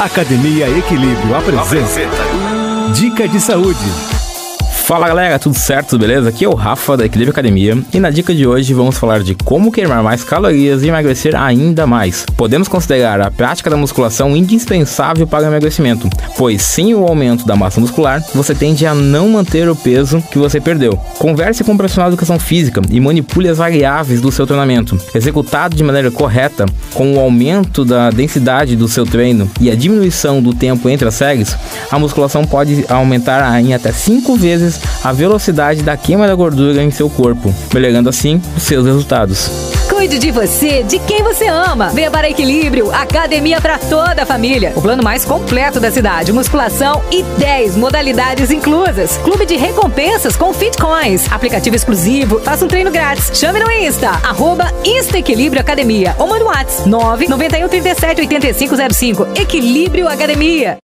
Academia Equilíbrio apresenta Dica de Saúde. Fala galera, tudo certo, beleza? Aqui é o Rafa da Equilíbrio Academia e na dica de hoje vamos falar de como queimar mais calorias e emagrecer ainda mais. Podemos considerar a prática da musculação indispensável para o emagrecimento, pois sem o aumento da massa muscular, você tende a não manter o peso que você perdeu. Converse com um profissional de educação física e manipule as variáveis do seu treinamento. Executado de maneira correta, com o aumento da densidade do seu treino e a diminuição do tempo entre as séries, a musculação pode aumentar em até 5 vezes a velocidade da queima da gordura em seu corpo, melhorando assim os seus resultados. Cuide de você, de quem você ama. Venha para Equilíbrio, academia para toda a família. O plano mais completo da cidade, musculação e 10 modalidades inclusas. Clube de recompensas com Fitcoins, aplicativo exclusivo, faça um treino grátis. Chame no Insta, arroba Insta Equilíbrio Academia ou manda um WhatsApp 991 37 8505. Equilíbrio Academia.